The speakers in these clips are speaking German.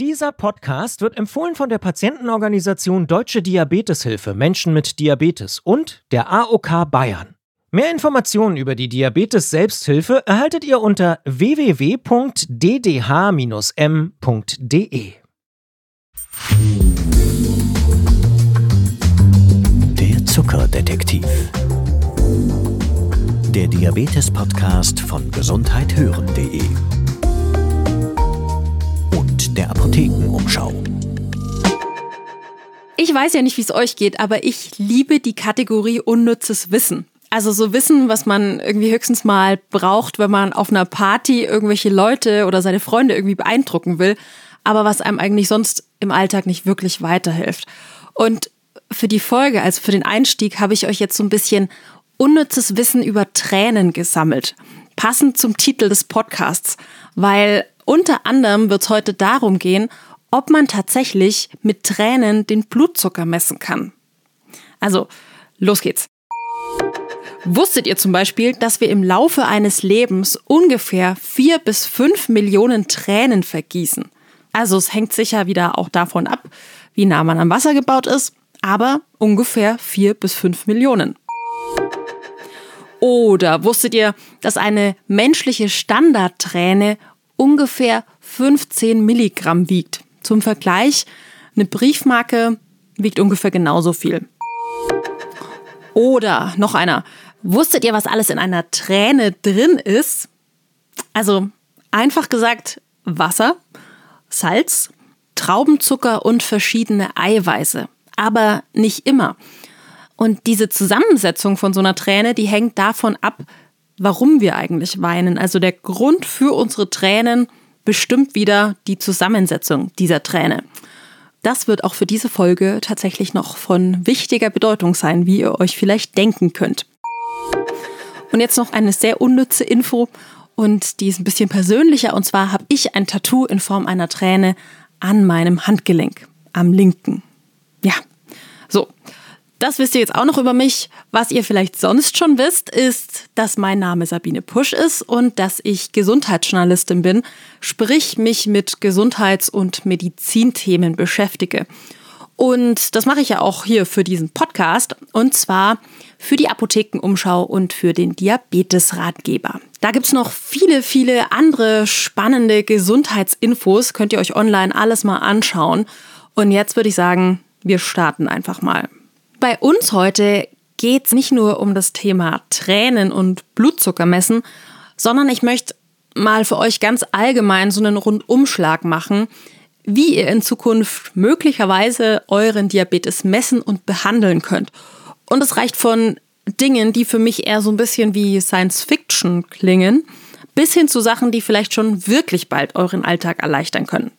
Dieser Podcast wird empfohlen von der Patientenorganisation Deutsche Diabeteshilfe Menschen mit Diabetes und der AOK Bayern. Mehr Informationen über die Diabetes Selbsthilfe erhaltet ihr unter www.ddh-m.de. Der Zuckerdetektiv. Der Diabetes-Podcast von gesundheithören.de und der Apothekenumschau. Ich weiß ja nicht, wie es euch geht, aber ich liebe die Kategorie unnützes Wissen. Also so Wissen, was man irgendwie höchstens mal braucht, wenn man auf einer Party irgendwelche Leute oder seine Freunde irgendwie beeindrucken will, aber was einem eigentlich sonst im Alltag nicht wirklich weiterhilft. Und für die Folge, also für den Einstieg, habe ich euch jetzt so ein bisschen unnützes Wissen über Tränen gesammelt. Passend zum Titel des Podcasts, weil unter anderem wird es heute darum gehen, ob man tatsächlich mit Tränen den Blutzucker messen kann. Also, los geht's. Wusstet ihr zum Beispiel, dass wir im Laufe eines Lebens ungefähr vier bis fünf Millionen Tränen vergießen? Also es hängt sicher wieder auch davon ab, wie nah man am Wasser gebaut ist, aber ungefähr vier bis fünf Millionen. Oder wusstet ihr, dass eine menschliche Standardträne ungefähr 15 Milligramm wiegt? Zum Vergleich, eine Briefmarke wiegt ungefähr genauso viel. Oder noch einer. Wusstet ihr, was alles in einer Träne drin ist? Also einfach gesagt Wasser, Salz, Traubenzucker und verschiedene Eiweiße. Aber nicht immer. Und diese Zusammensetzung von so einer Träne, die hängt davon ab, warum wir eigentlich weinen. Also der Grund für unsere Tränen bestimmt wieder die Zusammensetzung dieser Träne. Das wird auch für diese Folge tatsächlich noch von wichtiger Bedeutung sein, wie ihr euch vielleicht denken könnt. Und jetzt noch eine sehr unnütze Info und die ist ein bisschen persönlicher. Und zwar habe ich ein Tattoo in Form einer Träne an meinem Handgelenk, am linken. Ja, so. Das wisst ihr jetzt auch noch über mich. Was ihr vielleicht sonst schon wisst, ist, dass mein Name Sabine Pusch ist und dass ich Gesundheitsjournalistin bin, sprich mich mit Gesundheits- und Medizinthemen beschäftige. Und das mache ich ja auch hier für diesen Podcast und zwar für die Apothekenumschau und für den Diabetesratgeber. Da gibt es noch viele, viele andere spannende Gesundheitsinfos. Könnt ihr euch online alles mal anschauen. Und jetzt würde ich sagen, wir starten einfach mal. Bei uns heute geht es nicht nur um das Thema Tränen und Blutzucker messen, sondern ich möchte mal für euch ganz allgemein so einen Rundumschlag machen, wie ihr in Zukunft möglicherweise euren Diabetes messen und behandeln könnt. Und es reicht von Dingen, die für mich eher so ein bisschen wie Science Fiction klingen, bis hin zu Sachen, die vielleicht schon wirklich bald euren Alltag erleichtern können.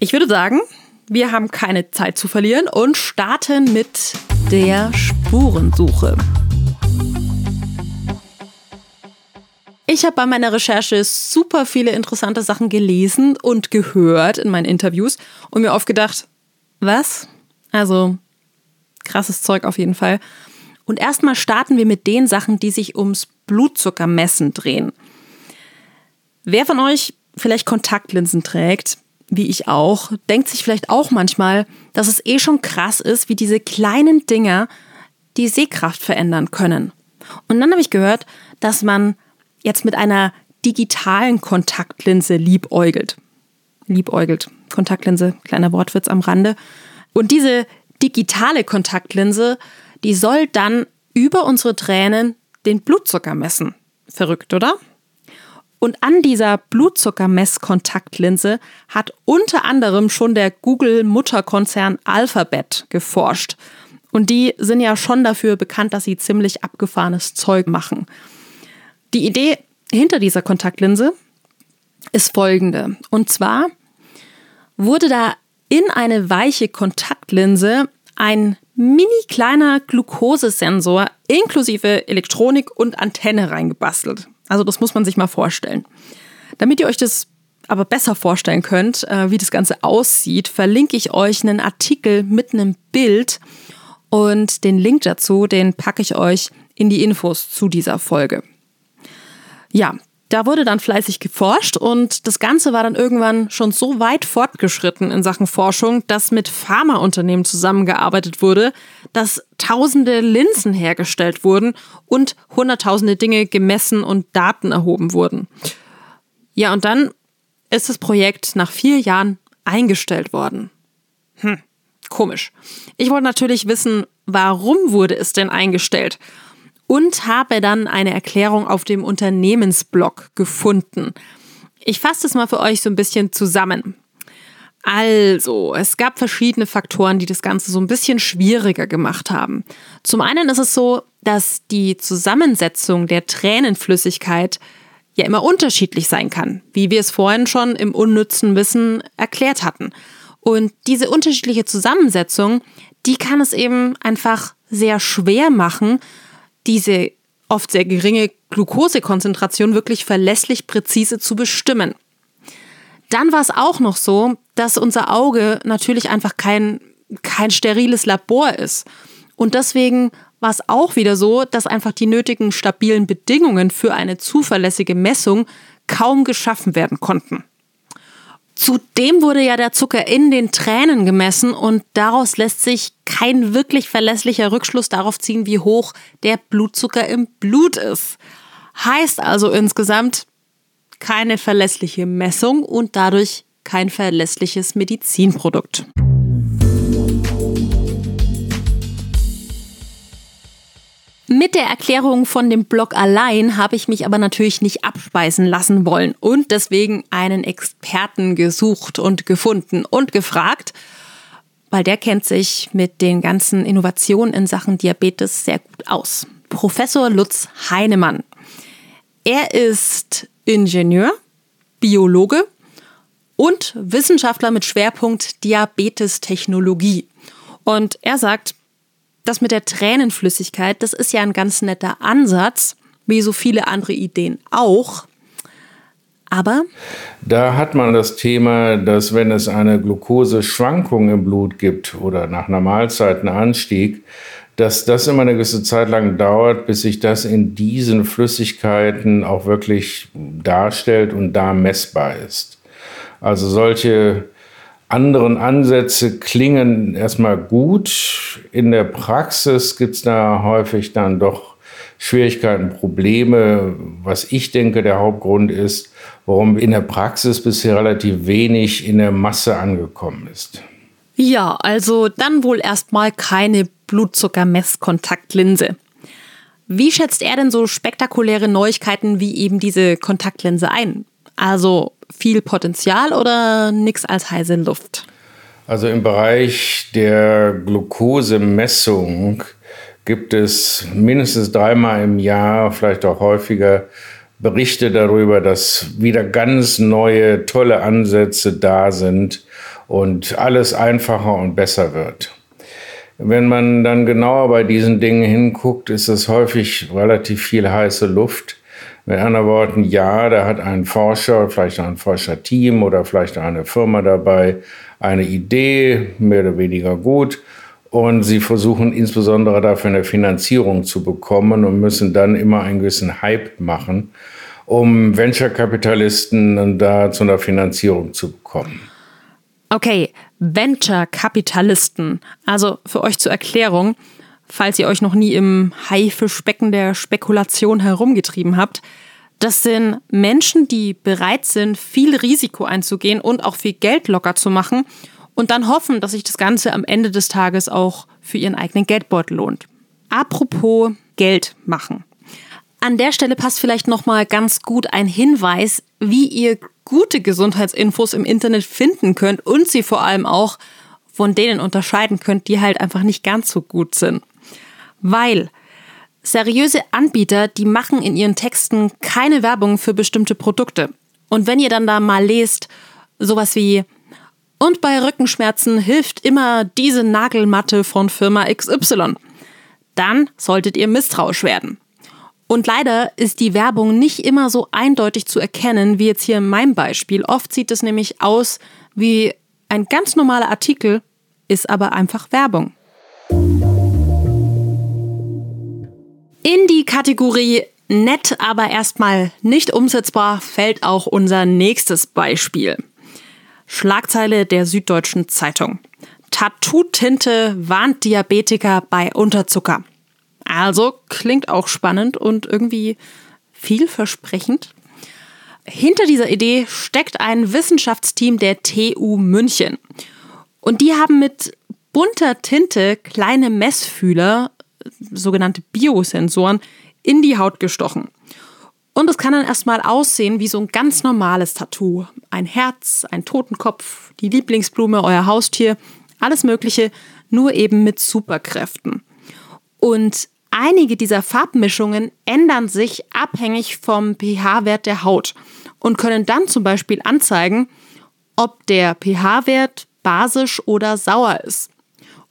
Ich würde sagen, wir haben keine Zeit zu verlieren und starten mit der Spurensuche. Ich habe bei meiner Recherche super viele interessante Sachen gelesen und gehört in meinen Interviews und mir oft gedacht, was? Also krasses Zeug auf jeden Fall. Und erstmal starten wir mit den Sachen, die sich ums Blutzuckermessen drehen. Wer von euch vielleicht Kontaktlinsen trägt, wie ich auch, denkt sich vielleicht auch manchmal, dass es eh schon krass ist, wie diese kleinen Dinger die Sehkraft verändern können. Und dann habe ich gehört, dass man jetzt mit einer digitalen Kontaktlinse liebäugelt. Liebäugelt. Kontaktlinse, kleiner Wortwitz am Rande. Und diese digitale Kontaktlinse, die soll dann über unsere Tränen den Blutzucker messen. Verrückt, oder? Und an dieser Blutzuckermesskontaktlinse hat unter anderem schon der Google-Mutterkonzern Alphabet geforscht. Und die sind ja schon dafür bekannt, dass sie ziemlich abgefahrenes Zeug machen. Die Idee hinter dieser Kontaktlinse ist folgende. Und zwar wurde da in eine weiche Kontaktlinse ein mini kleiner Glukosesensor inklusive Elektronik und Antenne reingebastelt. Also das muss man sich mal vorstellen. Damit ihr euch das aber besser vorstellen könnt, äh, wie das Ganze aussieht, verlinke ich euch einen Artikel mit einem Bild und den Link dazu, den packe ich euch in die Infos zu dieser Folge. Ja, da wurde dann fleißig geforscht und das Ganze war dann irgendwann schon so weit fortgeschritten in Sachen Forschung, dass mit Pharmaunternehmen zusammengearbeitet wurde, dass tausende Linsen hergestellt wurden und hunderttausende Dinge gemessen und Daten erhoben wurden. Ja, und dann ist das Projekt nach vier Jahren eingestellt worden. Hm, komisch. Ich wollte natürlich wissen, warum wurde es denn eingestellt? Und habe dann eine Erklärung auf dem Unternehmensblog gefunden. Ich fasse es mal für euch so ein bisschen zusammen. Also, es gab verschiedene Faktoren, die das Ganze so ein bisschen schwieriger gemacht haben. Zum einen ist es so, dass die Zusammensetzung der Tränenflüssigkeit ja immer unterschiedlich sein kann, wie wir es vorhin schon im unnützen Wissen erklärt hatten. Und diese unterschiedliche Zusammensetzung, die kann es eben einfach sehr schwer machen, diese oft sehr geringe Glukosekonzentration wirklich verlässlich präzise zu bestimmen. Dann war es auch noch so, dass unser Auge natürlich einfach kein, kein steriles Labor ist. Und deswegen war es auch wieder so, dass einfach die nötigen stabilen Bedingungen für eine zuverlässige Messung kaum geschaffen werden konnten. Zudem wurde ja der Zucker in den Tränen gemessen und daraus lässt sich kein wirklich verlässlicher Rückschluss darauf ziehen, wie hoch der Blutzucker im Blut ist. Heißt also insgesamt keine verlässliche Messung und dadurch kein verlässliches Medizinprodukt. Mit der Erklärung von dem Blog allein habe ich mich aber natürlich nicht abspeisen lassen wollen und deswegen einen Experten gesucht und gefunden und gefragt, weil der kennt sich mit den ganzen Innovationen in Sachen Diabetes sehr gut aus. Professor Lutz Heinemann. Er ist Ingenieur, Biologe und Wissenschaftler mit Schwerpunkt Diabetestechnologie. Und er sagt, das mit der Tränenflüssigkeit, das ist ja ein ganz netter Ansatz, wie so viele andere Ideen auch. Aber da hat man das Thema, dass wenn es eine Glukoseschwankung im Blut gibt oder nach einer Mahlzeit einen Anstieg, dass das immer eine gewisse Zeit lang dauert, bis sich das in diesen Flüssigkeiten auch wirklich darstellt und da messbar ist. Also solche anderen Ansätze klingen erstmal gut. In der Praxis gibt es da häufig dann doch Schwierigkeiten, Probleme. Was ich denke, der Hauptgrund ist, warum in der Praxis bisher relativ wenig in der Masse angekommen ist. Ja, also dann wohl erstmal keine Blutzuckermesskontaktlinse. Wie schätzt er denn so spektakuläre Neuigkeiten wie eben diese Kontaktlinse ein? Also viel Potenzial oder nichts als heiße Luft? Also im Bereich der Glukosemessung gibt es mindestens dreimal im Jahr, vielleicht auch häufiger, Berichte darüber, dass wieder ganz neue, tolle Ansätze da sind und alles einfacher und besser wird. Wenn man dann genauer bei diesen Dingen hinguckt, ist es häufig relativ viel heiße Luft. Mit anderen Worten, ja, da hat ein Forscher, vielleicht ein Forscherteam oder vielleicht eine Firma dabei eine Idee, mehr oder weniger gut. Und sie versuchen insbesondere dafür eine Finanzierung zu bekommen und müssen dann immer einen gewissen Hype machen, um Venture-Kapitalisten da zu einer Finanzierung zu bekommen. Okay, Venture-Kapitalisten. Also für euch zur Erklärung, falls ihr euch noch nie im Haifischbecken der Spekulation herumgetrieben habt. Das sind Menschen, die bereit sind, viel Risiko einzugehen und auch viel Geld locker zu machen und dann hoffen, dass sich das Ganze am Ende des Tages auch für ihren eigenen Geldbeutel lohnt. Apropos Geld machen. An der Stelle passt vielleicht noch mal ganz gut ein Hinweis, wie ihr gute Gesundheitsinfos im Internet finden könnt und sie vor allem auch von denen unterscheiden könnt, die halt einfach nicht ganz so gut sind. Weil seriöse Anbieter, die machen in ihren Texten keine Werbung für bestimmte Produkte. Und wenn ihr dann da mal lest, sowas wie und bei Rückenschmerzen hilft immer diese Nagelmatte von Firma XY, dann solltet ihr misstrauisch werden. Und leider ist die Werbung nicht immer so eindeutig zu erkennen, wie jetzt hier in meinem Beispiel. Oft sieht es nämlich aus wie ein ganz normaler Artikel, ist aber einfach Werbung. In die Kategorie Nett, aber erstmal nicht umsetzbar fällt auch unser nächstes Beispiel. Schlagzeile der Süddeutschen Zeitung. Tattoo-Tinte warnt Diabetiker bei Unterzucker. Also klingt auch spannend und irgendwie vielversprechend. Hinter dieser Idee steckt ein Wissenschaftsteam der TU München. Und die haben mit bunter Tinte kleine Messfühler, sogenannte Biosensoren, in die Haut gestochen. Und es kann dann erstmal aussehen wie so ein ganz normales Tattoo. Ein Herz, ein Totenkopf, die Lieblingsblume, euer Haustier, alles Mögliche, nur eben mit Superkräften. Und einige dieser Farbmischungen ändern sich abhängig vom pH-Wert der Haut und können dann zum Beispiel anzeigen, ob der pH-Wert basisch oder sauer ist.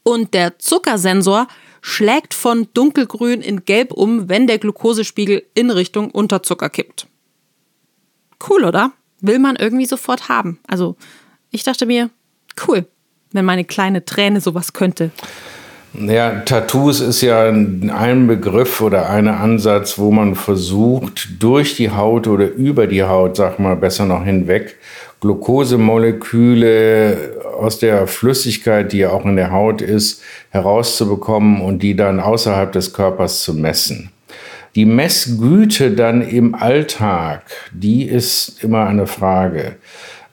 Und der Zuckersensor schlägt von dunkelgrün in gelb um, wenn der Glukosespiegel in Richtung Unterzucker kippt. Cool, oder? Will man irgendwie sofort haben. Also, ich dachte mir, cool, wenn meine kleine Träne sowas könnte. Ja, Tattoos ist ja ein Begriff oder ein Ansatz, wo man versucht, durch die Haut oder über die Haut, sag mal besser noch hinweg, Glukosemoleküle aus der Flüssigkeit, die ja auch in der Haut ist, herauszubekommen und die dann außerhalb des Körpers zu messen. Die Messgüte dann im Alltag, die ist immer eine Frage.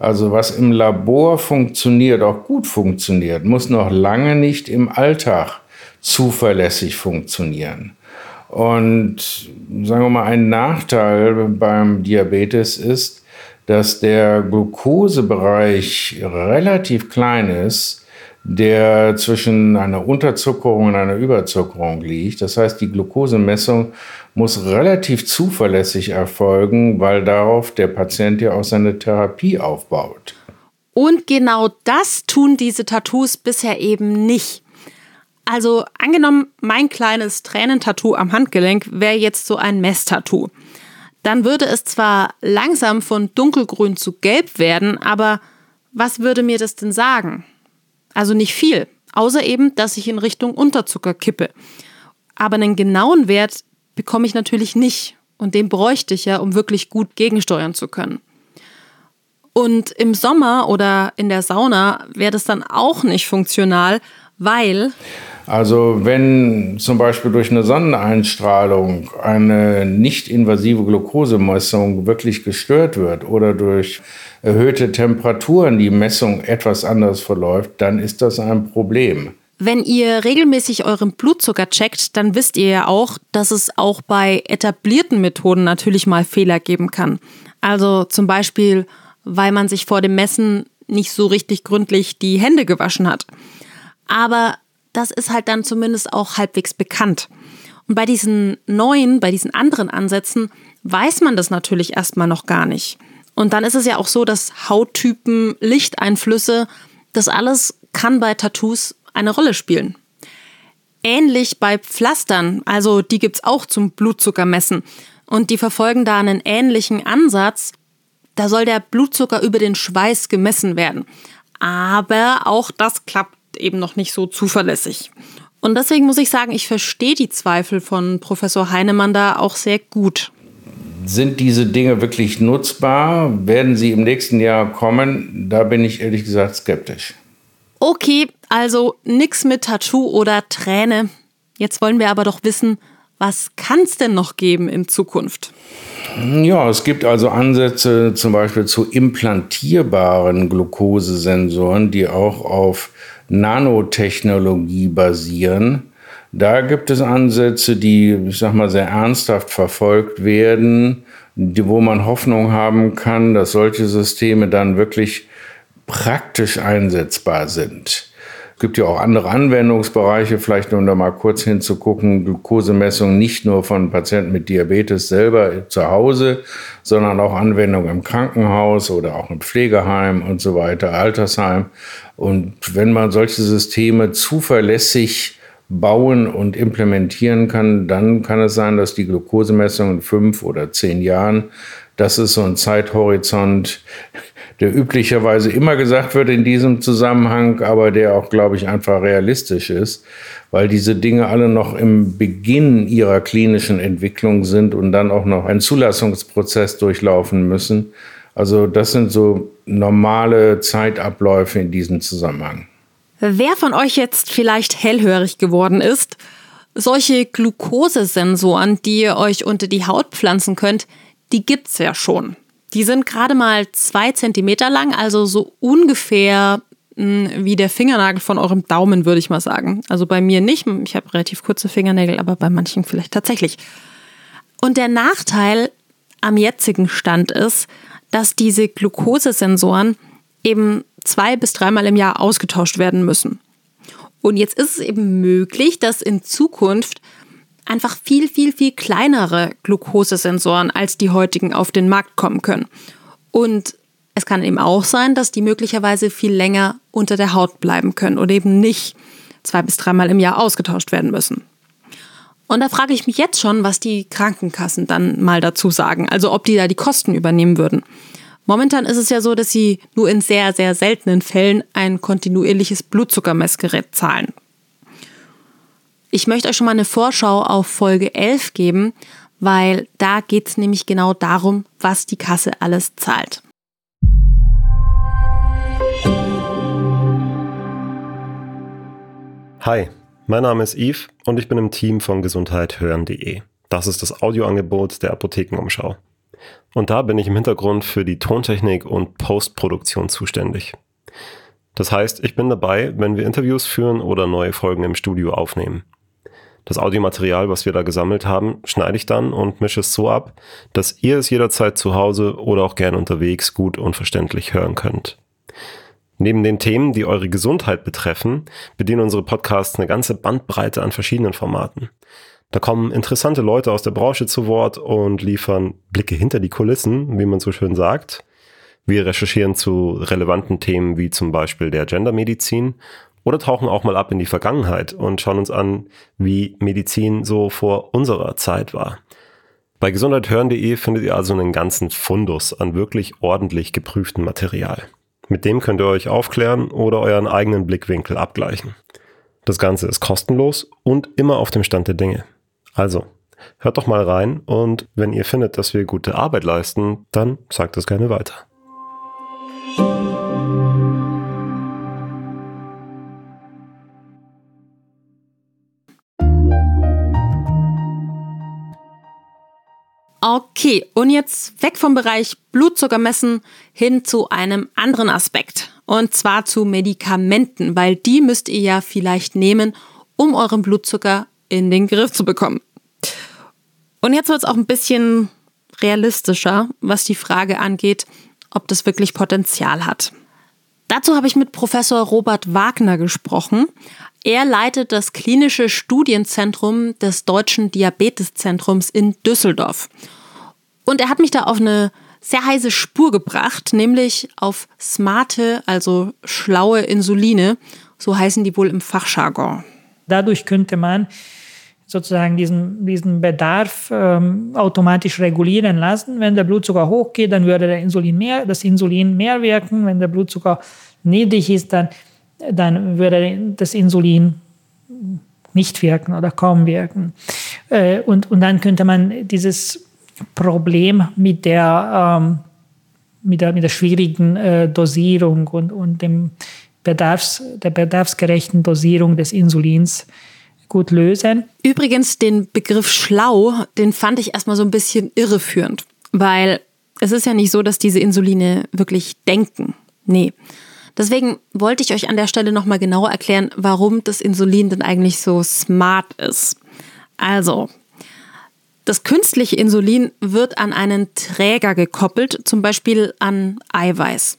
Also was im Labor funktioniert, auch gut funktioniert, muss noch lange nicht im Alltag zuverlässig funktionieren. Und sagen wir mal, ein Nachteil beim Diabetes ist, dass der Glukosebereich relativ klein ist, der zwischen einer Unterzuckerung und einer Überzuckerung liegt. Das heißt, die Glukosemessung muss relativ zuverlässig erfolgen, weil darauf der Patient ja auch seine Therapie aufbaut. Und genau das tun diese Tattoos bisher eben nicht. Also angenommen, mein kleines Tränentattoo am Handgelenk wäre jetzt so ein Messtattoo. Dann würde es zwar langsam von dunkelgrün zu gelb werden, aber was würde mir das denn sagen? Also nicht viel, außer eben, dass ich in Richtung Unterzucker kippe. Aber einen genauen Wert bekomme ich natürlich nicht. Und den bräuchte ich ja, um wirklich gut gegensteuern zu können. Und im Sommer oder in der Sauna wäre das dann auch nicht funktional, weil. Also wenn zum Beispiel durch eine Sonneneinstrahlung eine nicht invasive Glukosemessung wirklich gestört wird oder durch erhöhte Temperaturen die Messung etwas anders verläuft, dann ist das ein Problem. Wenn ihr regelmäßig euren Blutzucker checkt, dann wisst ihr ja auch, dass es auch bei etablierten Methoden natürlich mal Fehler geben kann. Also zum Beispiel, weil man sich vor dem Messen nicht so richtig gründlich die Hände gewaschen hat. Aber das ist halt dann zumindest auch halbwegs bekannt. Und bei diesen neuen, bei diesen anderen Ansätzen weiß man das natürlich erstmal noch gar nicht. Und dann ist es ja auch so, dass Hauttypen, Lichteinflüsse, das alles kann bei Tattoos eine Rolle spielen. Ähnlich bei Pflastern, also die gibt es auch zum Blutzuckermessen. Und die verfolgen da einen ähnlichen Ansatz. Da soll der Blutzucker über den Schweiß gemessen werden. Aber auch das klappt eben noch nicht so zuverlässig. Und deswegen muss ich sagen, ich verstehe die Zweifel von Professor Heinemann da auch sehr gut. Sind diese Dinge wirklich nutzbar? Werden sie im nächsten Jahr kommen? Da bin ich ehrlich gesagt skeptisch. Okay, also nix mit Tattoo oder Träne. Jetzt wollen wir aber doch wissen, was kann es denn noch geben in Zukunft? Ja, es gibt also Ansätze zum Beispiel zu implantierbaren Glukosesensoren, die auch auf Nanotechnologie basieren. Da gibt es Ansätze, die, ich sag mal, sehr ernsthaft verfolgt werden, wo man Hoffnung haben kann, dass solche Systeme dann wirklich praktisch einsetzbar sind. Es gibt ja auch andere Anwendungsbereiche, vielleicht um da mal kurz hinzugucken, Glukosemessung nicht nur von Patienten mit Diabetes selber zu Hause, sondern auch Anwendung im Krankenhaus oder auch im Pflegeheim und so weiter, Altersheim. Und wenn man solche Systeme zuverlässig bauen und implementieren kann, dann kann es sein, dass die Glukosemessung in fünf oder zehn Jahren, das ist so ein Zeithorizont, der üblicherweise immer gesagt wird in diesem Zusammenhang, aber der auch, glaube ich, einfach realistisch ist, weil diese Dinge alle noch im Beginn ihrer klinischen Entwicklung sind und dann auch noch einen Zulassungsprozess durchlaufen müssen. Also das sind so normale Zeitabläufe in diesem Zusammenhang. Wer von euch jetzt vielleicht hellhörig geworden ist, solche Glukosesensoren, die ihr euch unter die Haut pflanzen könnt, die gibt's ja schon. Die sind gerade mal zwei Zentimeter lang, also so ungefähr hm, wie der Fingernagel von eurem Daumen, würde ich mal sagen. Also bei mir nicht. Ich habe relativ kurze Fingernägel, aber bei manchen vielleicht tatsächlich. Und der Nachteil am jetzigen Stand ist, dass diese Glukosesensoren eben zwei bis dreimal im Jahr ausgetauscht werden müssen. Und jetzt ist es eben möglich, dass in Zukunft einfach viel, viel, viel kleinere Glukosesensoren als die heutigen auf den Markt kommen können. Und es kann eben auch sein, dass die möglicherweise viel länger unter der Haut bleiben können oder eben nicht zwei bis dreimal im Jahr ausgetauscht werden müssen. Und da frage ich mich jetzt schon, was die Krankenkassen dann mal dazu sagen, also ob die da die Kosten übernehmen würden. Momentan ist es ja so, dass sie nur in sehr, sehr seltenen Fällen ein kontinuierliches Blutzuckermessgerät zahlen. Ich möchte euch schon mal eine Vorschau auf Folge 11 geben, weil da geht es nämlich genau darum, was die Kasse alles zahlt. Hi, mein Name ist Yves und ich bin im Team von gesundheithören.de. Das ist das Audioangebot der Apothekenumschau. Und da bin ich im Hintergrund für die Tontechnik und Postproduktion zuständig. Das heißt, ich bin dabei, wenn wir Interviews führen oder neue Folgen im Studio aufnehmen. Das Audiomaterial, was wir da gesammelt haben, schneide ich dann und mische es so ab, dass ihr es jederzeit zu Hause oder auch gern unterwegs gut und verständlich hören könnt. Neben den Themen, die eure Gesundheit betreffen, bedienen unsere Podcasts eine ganze Bandbreite an verschiedenen Formaten. Da kommen interessante Leute aus der Branche zu Wort und liefern Blicke hinter die Kulissen, wie man so schön sagt. Wir recherchieren zu relevanten Themen wie zum Beispiel der Gendermedizin oder tauchen auch mal ab in die Vergangenheit und schauen uns an, wie Medizin so vor unserer Zeit war. Bei gesundheithören.de findet ihr also einen ganzen Fundus an wirklich ordentlich geprüftem Material. Mit dem könnt ihr euch aufklären oder euren eigenen Blickwinkel abgleichen. Das Ganze ist kostenlos und immer auf dem Stand der Dinge. Also, hört doch mal rein und wenn ihr findet, dass wir gute Arbeit leisten, dann sagt es gerne weiter. Okay, und jetzt weg vom Bereich Blutzucker messen hin zu einem anderen Aspekt. Und zwar zu Medikamenten, weil die müsst ihr ja vielleicht nehmen, um euren Blutzucker in den Griff zu bekommen. Und jetzt wird es auch ein bisschen realistischer, was die Frage angeht, ob das wirklich Potenzial hat. Dazu habe ich mit Professor Robert Wagner gesprochen. Er leitet das klinische Studienzentrum des Deutschen Diabeteszentrums in Düsseldorf. Und er hat mich da auf eine sehr heiße Spur gebracht, nämlich auf smarte, also schlaue Insuline. So heißen die wohl im Fachjargon. Dadurch könnte man sozusagen diesen, diesen Bedarf ähm, automatisch regulieren lassen. Wenn der Blutzucker hochgeht, dann würde der Insulin mehr, das Insulin mehr wirken. Wenn der Blutzucker niedrig ist, dann, dann würde das Insulin nicht wirken oder kaum wirken. Äh, und, und dann könnte man dieses Problem mit der, ähm, mit der, mit der schwierigen äh, Dosierung und, und dem Bedarfs, der bedarfsgerechten Dosierung des Insulins gut lösen. Übrigens, den Begriff schlau, den fand ich erstmal so ein bisschen irreführend, weil es ist ja nicht so, dass diese Insuline wirklich denken. Nee. Deswegen wollte ich euch an der Stelle nochmal genauer erklären, warum das Insulin denn eigentlich so smart ist. Also, das künstliche Insulin wird an einen Träger gekoppelt, zum Beispiel an Eiweiß.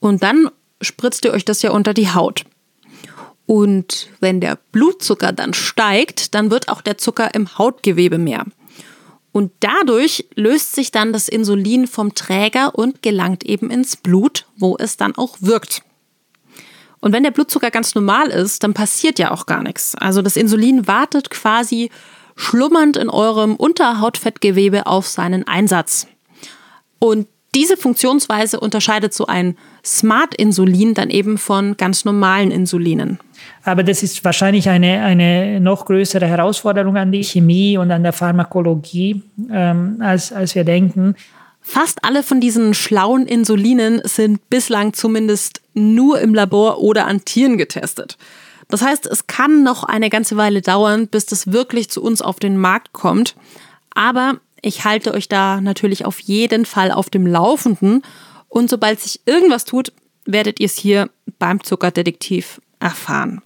Und dann spritzt ihr euch das ja unter die Haut. Und wenn der Blutzucker dann steigt, dann wird auch der Zucker im Hautgewebe mehr. Und dadurch löst sich dann das Insulin vom Träger und gelangt eben ins Blut, wo es dann auch wirkt. Und wenn der Blutzucker ganz normal ist, dann passiert ja auch gar nichts. Also das Insulin wartet quasi schlummernd in eurem Unterhautfettgewebe auf seinen Einsatz. Und diese Funktionsweise unterscheidet so ein Smart-Insulin dann eben von ganz normalen Insulinen. Aber das ist wahrscheinlich eine, eine noch größere Herausforderung an die Chemie und an der Pharmakologie, ähm, als, als wir denken. Fast alle von diesen schlauen Insulinen sind bislang zumindest nur im Labor oder an Tieren getestet. Das heißt, es kann noch eine ganze Weile dauern, bis das wirklich zu uns auf den Markt kommt. Aber ich halte euch da natürlich auf jeden Fall auf dem Laufenden. Und sobald sich irgendwas tut, werdet ihr es hier beim Zuckerdetektiv erfahren.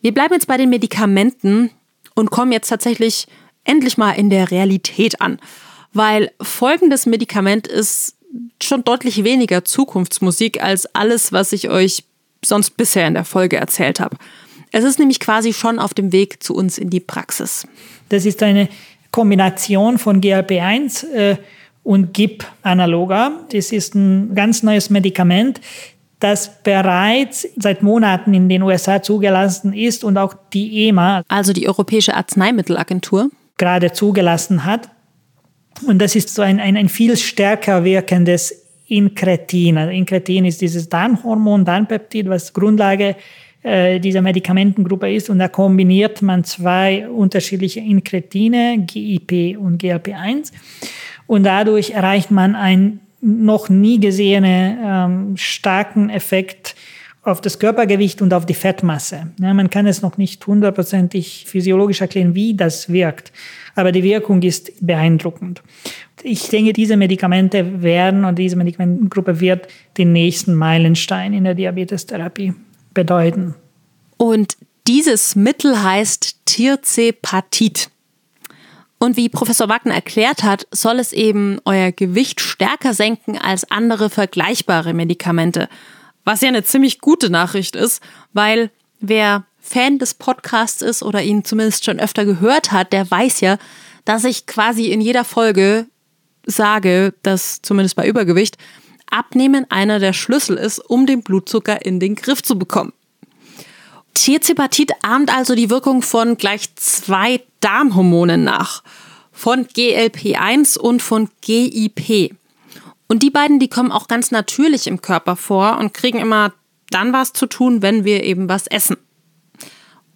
Wir bleiben jetzt bei den Medikamenten und kommen jetzt tatsächlich endlich mal in der Realität an, weil folgendes Medikament ist schon deutlich weniger Zukunftsmusik als alles, was ich euch sonst bisher in der Folge erzählt habe. Es ist nämlich quasi schon auf dem Weg zu uns in die Praxis. Das ist eine Kombination von GLP-1 äh, und GIP-Analoga. Das ist ein ganz neues Medikament, das bereits seit Monaten in den USA zugelassen ist und auch die EMA, also die Europäische Arzneimittelagentur, gerade zugelassen hat. Und das ist so ein, ein, ein viel stärker wirkendes Inkretin. Also Inkretin ist dieses Darmhormon, Darmpeptid, was Grundlage äh, dieser Medikamentengruppe ist. Und da kombiniert man zwei unterschiedliche Inkretine, GIP und GLP-1. Und dadurch erreicht man einen noch nie gesehenen ähm, starken Effekt auf das Körpergewicht und auf die Fettmasse. Ja, man kann es noch nicht hundertprozentig physiologisch erklären, wie das wirkt, aber die Wirkung ist beeindruckend. Ich denke, diese Medikamente werden und diese Medikamentengruppe wird den nächsten Meilenstein in der Diabetestherapie bedeuten. Und dieses Mittel heißt Tirzepatit. Und wie Professor Wagner erklärt hat, soll es eben euer Gewicht stärker senken als andere vergleichbare Medikamente. Was ja eine ziemlich gute Nachricht ist, weil wer Fan des Podcasts ist oder ihn zumindest schon öfter gehört hat, der weiß ja, dass ich quasi in jeder Folge sage, dass zumindest bei Übergewicht Abnehmen einer der Schlüssel ist, um den Blutzucker in den Griff zu bekommen. Tierzepatit ahmt also die Wirkung von gleich zwei Darmhormonen nach, von GLP1 und von GIP. Und die beiden, die kommen auch ganz natürlich im Körper vor und kriegen immer dann was zu tun, wenn wir eben was essen.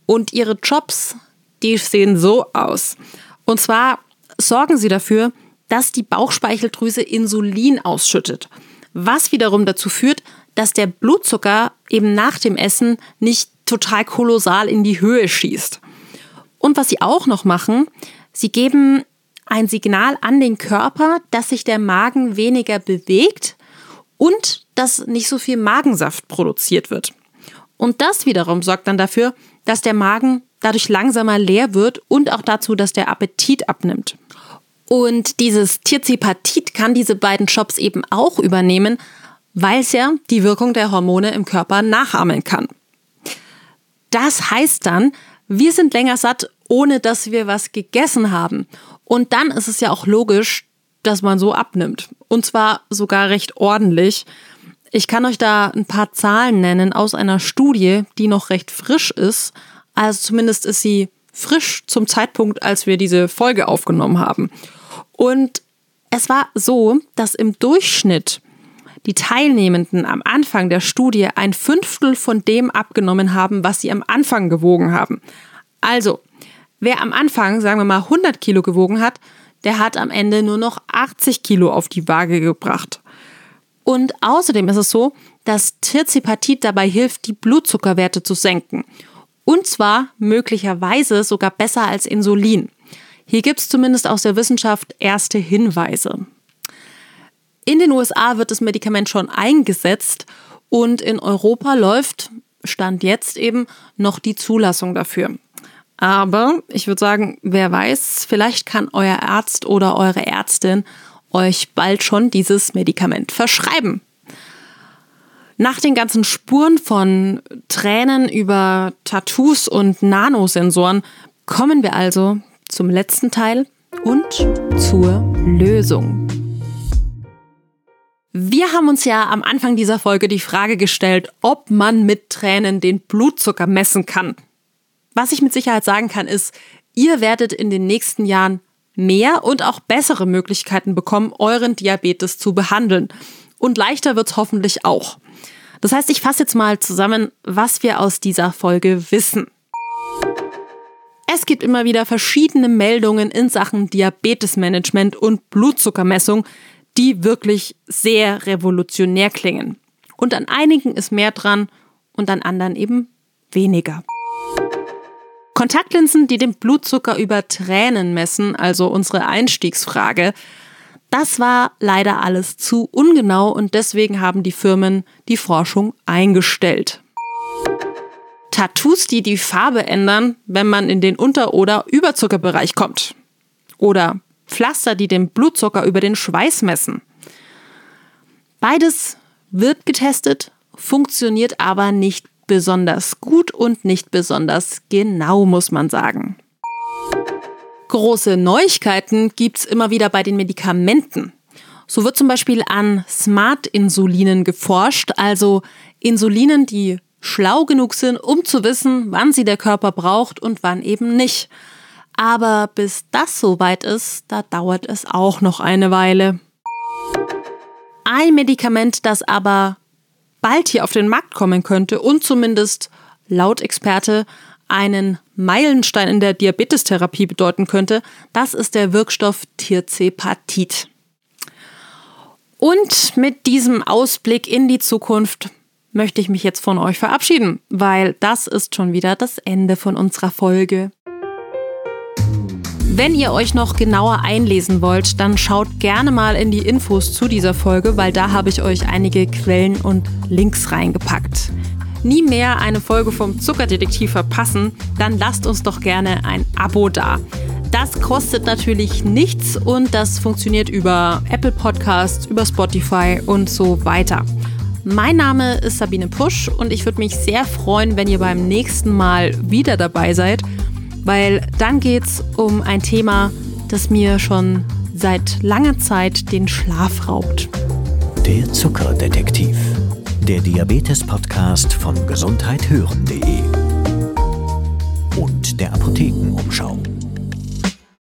Und ihre Jobs, die sehen so aus. Und zwar sorgen sie dafür, dass die Bauchspeicheldrüse Insulin ausschüttet, was wiederum dazu führt, dass der Blutzucker eben nach dem Essen nicht total kolossal in die Höhe schießt. Und was sie auch noch machen, sie geben ein Signal an den Körper, dass sich der Magen weniger bewegt und dass nicht so viel Magensaft produziert wird. Und das wiederum sorgt dann dafür, dass der Magen dadurch langsamer leer wird und auch dazu, dass der Appetit abnimmt. Und dieses Tirzipatit kann diese beiden Jobs eben auch übernehmen, weil es ja die Wirkung der Hormone im Körper nachahmen kann. Das heißt dann, wir sind länger satt, ohne dass wir was gegessen haben. Und dann ist es ja auch logisch, dass man so abnimmt. Und zwar sogar recht ordentlich. Ich kann euch da ein paar Zahlen nennen aus einer Studie, die noch recht frisch ist. Also zumindest ist sie frisch zum Zeitpunkt, als wir diese Folge aufgenommen haben. Und es war so, dass im Durchschnitt die Teilnehmenden am Anfang der Studie ein Fünftel von dem abgenommen haben, was sie am Anfang gewogen haben. Also, wer am Anfang, sagen wir mal, 100 Kilo gewogen hat, der hat am Ende nur noch 80 Kilo auf die Waage gebracht. Und außerdem ist es so, dass Tirzipatit dabei hilft, die Blutzuckerwerte zu senken. Und zwar möglicherweise sogar besser als Insulin. Hier gibt es zumindest aus der Wissenschaft erste Hinweise. In den USA wird das Medikament schon eingesetzt und in Europa läuft, Stand jetzt eben, noch die Zulassung dafür. Aber ich würde sagen, wer weiß, vielleicht kann euer Arzt oder eure Ärztin euch bald schon dieses Medikament verschreiben. Nach den ganzen Spuren von Tränen über Tattoos und Nanosensoren kommen wir also zum letzten Teil und zur Lösung. Wir haben uns ja am Anfang dieser Folge die Frage gestellt, ob man mit Tränen den Blutzucker messen kann. Was ich mit Sicherheit sagen kann, ist, Ihr werdet in den nächsten Jahren mehr und auch bessere Möglichkeiten bekommen, euren Diabetes zu behandeln. Und leichter wird's hoffentlich auch. Das heißt, ich fasse jetzt mal zusammen, was wir aus dieser Folge wissen. Es gibt immer wieder verschiedene Meldungen in Sachen Diabetesmanagement und Blutzuckermessung, die wirklich sehr revolutionär klingen. Und an einigen ist mehr dran und an anderen eben weniger. Kontaktlinsen, die den Blutzucker über Tränen messen, also unsere Einstiegsfrage, das war leider alles zu ungenau und deswegen haben die Firmen die Forschung eingestellt. Tattoos, die die Farbe ändern, wenn man in den Unter- oder Überzuckerbereich kommt. Oder Pflaster, die den Blutzucker über den Schweiß messen. Beides wird getestet, funktioniert aber nicht besonders gut und nicht besonders genau, muss man sagen. Große Neuigkeiten gibt's immer wieder bei den Medikamenten. So wird zum Beispiel an Smart-Insulinen geforscht, also Insulinen, die schlau genug sind, um zu wissen, wann sie der Körper braucht und wann eben nicht. Aber bis das soweit ist, da dauert es auch noch eine Weile. Ein Medikament, das aber bald hier auf den Markt kommen könnte und zumindest laut Experte einen Meilenstein in der Diabetestherapie bedeuten könnte, das ist der Wirkstoff Tirzepatit. Und mit diesem Ausblick in die Zukunft möchte ich mich jetzt von euch verabschieden, weil das ist schon wieder das Ende von unserer Folge. Wenn ihr euch noch genauer einlesen wollt, dann schaut gerne mal in die Infos zu dieser Folge, weil da habe ich euch einige Quellen und Links reingepackt. Nie mehr eine Folge vom Zuckerdetektiv verpassen, dann lasst uns doch gerne ein Abo da. Das kostet natürlich nichts und das funktioniert über Apple Podcasts, über Spotify und so weiter. Mein Name ist Sabine Pusch und ich würde mich sehr freuen, wenn ihr beim nächsten Mal wieder dabei seid weil dann geht es um ein Thema, das mir schon seit langer Zeit den Schlaf raubt. Der Zuckerdetektiv. Der Diabetes-Podcast von gesundheithören.de und der Apothekenumschau.